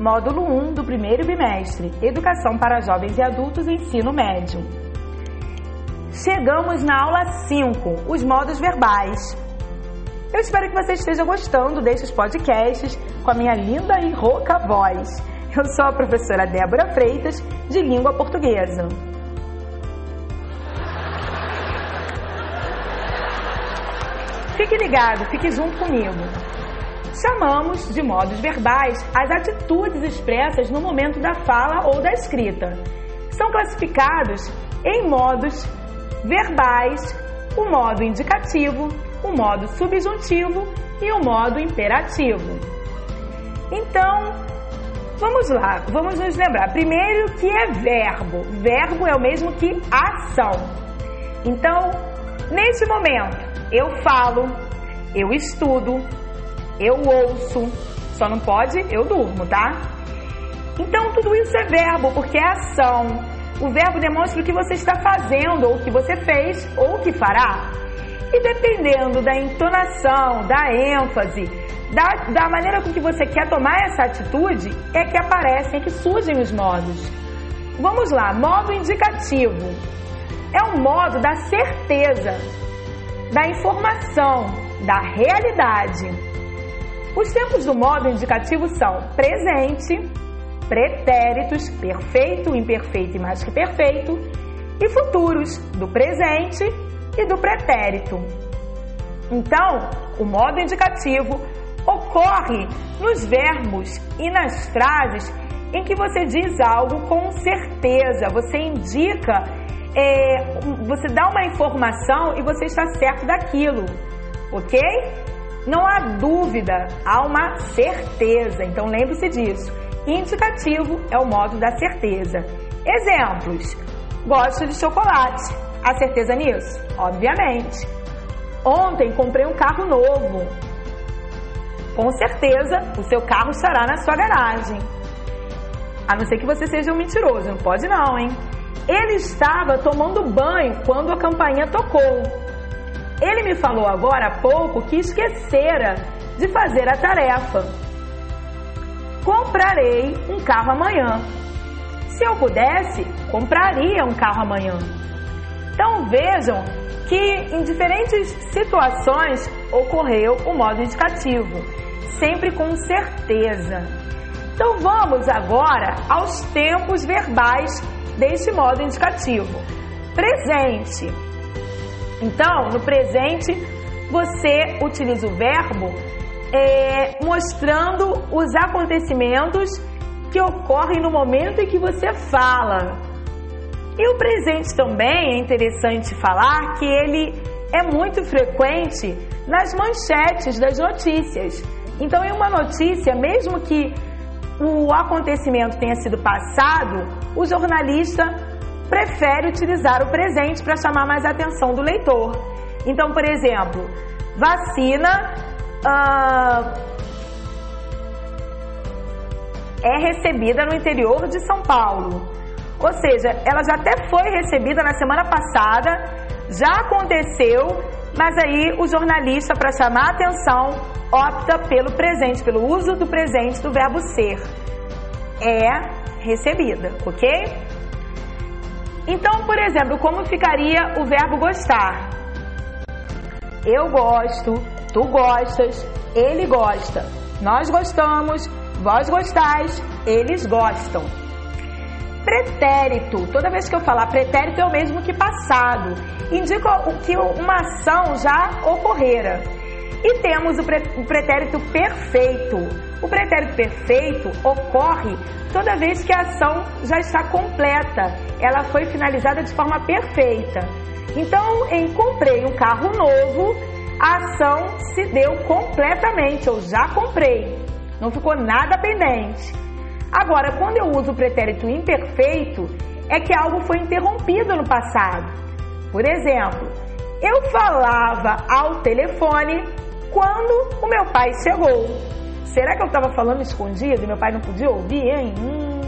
módulo 1 do primeiro bimestre, Educação para Jovens e Adultos, Ensino Médio. Chegamos na aula 5, os modos verbais. Eu espero que você esteja gostando desses podcasts com a minha linda e rouca voz. Eu sou a professora Débora Freitas, de língua portuguesa. Fique ligado, fique junto comigo. Chamamos de modos verbais as atitudes expressas no momento da fala ou da escrita. São classificados em modos verbais, o modo indicativo, o modo subjuntivo e o modo imperativo. Então, vamos lá, vamos nos lembrar. Primeiro que é verbo. Verbo é o mesmo que ação. Então, neste momento, eu falo, eu estudo, eu ouço, só não pode eu durmo, tá? Então, tudo isso é verbo, porque é ação. O verbo demonstra o que você está fazendo, ou o que você fez, ou o que fará. E dependendo da entonação, da ênfase, da, da maneira com que você quer tomar essa atitude, é que aparecem, é que surgem os modos. Vamos lá, modo indicativo. É um modo da certeza, da informação, da realidade. Os tempos do modo indicativo são presente, pretéritos, perfeito, imperfeito e mais que perfeito, e futuros, do presente e do pretérito. Então, o modo indicativo ocorre nos verbos e nas frases em que você diz algo com certeza, você indica, é, você dá uma informação e você está certo daquilo, ok? Não há dúvida, há uma certeza, então lembre-se disso. Indicativo é o modo da certeza. Exemplos: gosto de chocolate. Há certeza nisso? Obviamente. Ontem comprei um carro novo. Com certeza o seu carro estará na sua garagem. A não ser que você seja um mentiroso, não pode não, hein? Ele estava tomando banho quando a campainha tocou. Ele me falou agora há pouco que esquecera de fazer a tarefa. Comprarei um carro amanhã. Se eu pudesse, compraria um carro amanhã. Então vejam que em diferentes situações ocorreu o modo indicativo, sempre com certeza. Então vamos agora aos tempos verbais deste modo indicativo. Presente. Então, no presente, você utiliza o verbo é, mostrando os acontecimentos que ocorrem no momento em que você fala. E o presente também é interessante falar que ele é muito frequente nas manchetes das notícias. Então, em uma notícia, mesmo que o acontecimento tenha sido passado, o jornalista prefere utilizar o presente para chamar mais a atenção do leitor. Então, por exemplo, vacina uh, é recebida no interior de São Paulo. Ou seja, ela já até foi recebida na semana passada, já aconteceu, mas aí o jornalista, para chamar a atenção, opta pelo presente, pelo uso do presente do verbo ser. É recebida, ok? Então, por exemplo, como ficaria o verbo gostar? Eu gosto, tu gostas, ele gosta, nós gostamos, vós gostais, eles gostam. Pretérito, toda vez que eu falar pretérito é o mesmo que passado, indica que uma ação já ocorrera. E temos o pretérito perfeito. O pretérito perfeito ocorre toda vez que a ação já está completa, ela foi finalizada de forma perfeita. Então, em comprei um carro novo, a ação se deu completamente, eu já comprei, não ficou nada pendente. Agora, quando eu uso o pretérito imperfeito, é que algo foi interrompido no passado. Por exemplo, eu falava ao telefone quando o meu pai chegou. Será que eu estava falando escondido e meu pai não podia ouvir, hein? Hum.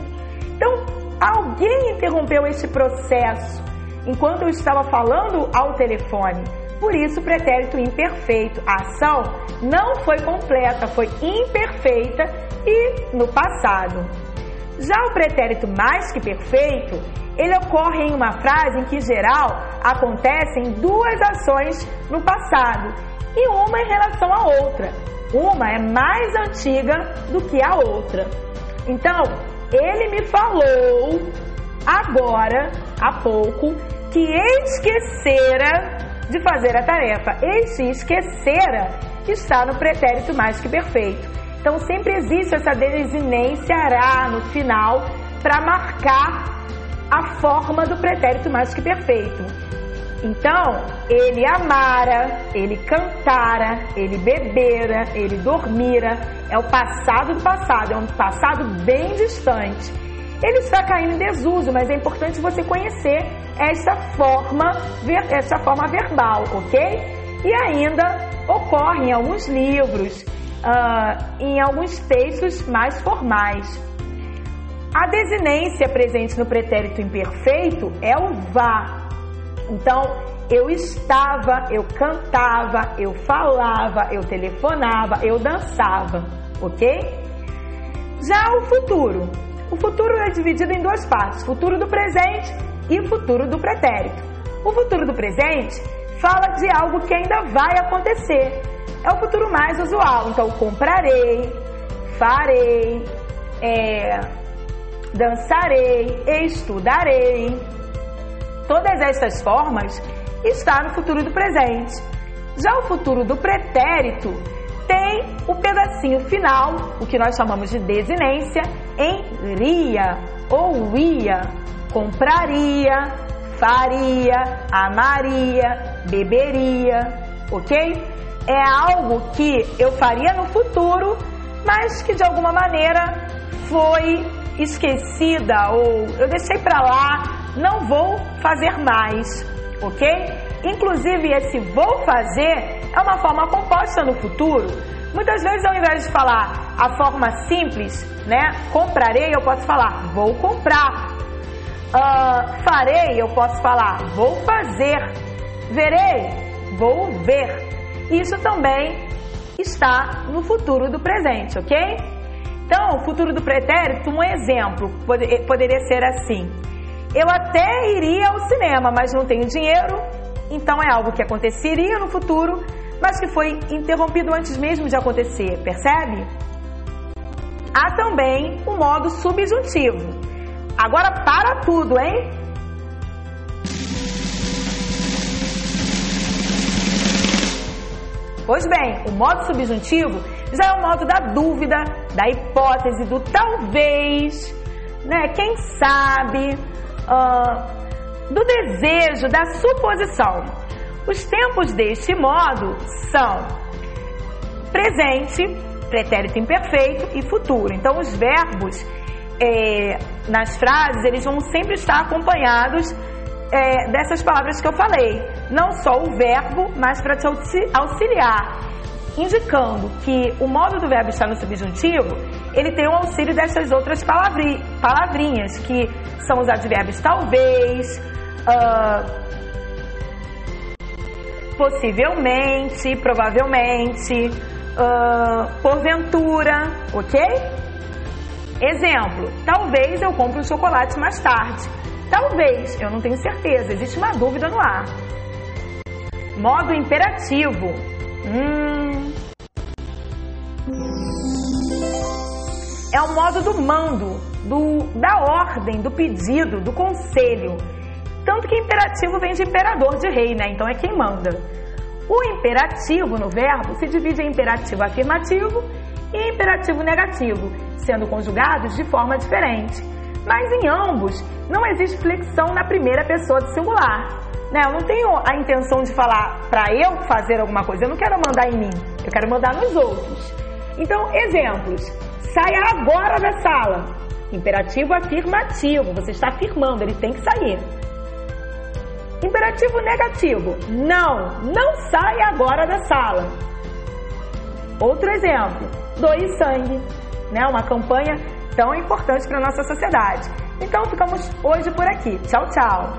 Então, alguém interrompeu esse processo enquanto eu estava falando ao telefone. Por isso, o pretérito imperfeito. A ação não foi completa, foi imperfeita e no passado. Já o pretérito mais que perfeito, ele ocorre em uma frase em que, em geral, acontecem duas ações no passado e uma em relação à outra. Uma é mais antiga do que a outra. Então, ele me falou agora, há pouco, que esquecera de fazer a tarefa. Este esquecera está no pretérito mais que perfeito. Então sempre existe essa desinência ará no final para marcar a forma do pretérito mais que perfeito. Então, ele amara, ele cantara, ele bebera, ele dormira. É o passado do passado, é um passado bem distante. Ele está caindo em desuso, mas é importante você conhecer esta forma, esta forma verbal, ok? E ainda ocorre em alguns livros, uh, em alguns textos mais formais. A desinência presente no pretérito imperfeito é o vá. Então, eu estava, eu cantava, eu falava, eu telefonava, eu dançava, ok? Já o futuro. O futuro é dividido em duas partes: futuro do presente e futuro do pretérito. O futuro do presente fala de algo que ainda vai acontecer. É o futuro mais usual. Então, comprarei, farei, é, dançarei, estudarei. Todas essas formas está no futuro do presente. Já o futuro do pretérito tem o pedacinho final, o que nós chamamos de desinência, em ria ou ia, compraria, faria, amaria, beberia, ok? É algo que eu faria no futuro, mas que de alguma maneira foi esquecida ou eu deixei para lá, não vou fazer mais, ok? Inclusive esse vou fazer é uma forma composta no futuro. Muitas vezes ao invés de falar a forma simples, né, comprarei, eu posso falar vou comprar. Uh, farei, eu posso falar vou fazer. Verei, vou ver. Isso também está no futuro do presente, ok? Então, o futuro do pretérito, um exemplo poderia ser assim: Eu até iria ao cinema, mas não tenho dinheiro, então é algo que aconteceria no futuro, mas que foi interrompido antes mesmo de acontecer, percebe? Há também o modo subjuntivo. Agora para tudo, hein? Pois bem, o modo subjuntivo já é o modo da dúvida, da hipótese, do talvez, né? Quem sabe, uh, do desejo, da suposição. Os tempos deste modo são presente, pretérito imperfeito e futuro. Então, os verbos é, nas frases eles vão sempre estar acompanhados é, dessas palavras que eu falei. Não só o verbo, mas para te auxiliar, indicando que o modo do verbo estar no subjuntivo, ele tem o auxílio dessas outras palavri, palavrinhas, que são os advérbios talvez, uh, possivelmente, provavelmente, uh, porventura, ok? Exemplo: talvez eu compre um chocolate mais tarde. Talvez, eu não tenho certeza, existe uma dúvida no ar. Modo imperativo. Hum. É o modo do mando, do, da ordem, do pedido, do conselho. Tanto que imperativo vem de imperador, de rei, né? Então é quem manda. O imperativo no verbo se divide em imperativo afirmativo e imperativo negativo, sendo conjugados de forma diferente. Mas em ambos não existe flexão na primeira pessoa do singular. Né? Eu não tenho a intenção de falar para eu fazer alguma coisa, eu não quero mandar em mim, eu quero mandar nos outros. Então, exemplos: saia agora da sala. Imperativo afirmativo, você está afirmando, ele tem que sair. Imperativo negativo: não, não saia agora da sala. Outro exemplo: doe sangue, né? Uma campanha tão importante para a nossa sociedade. Então ficamos hoje por aqui. Tchau, tchau.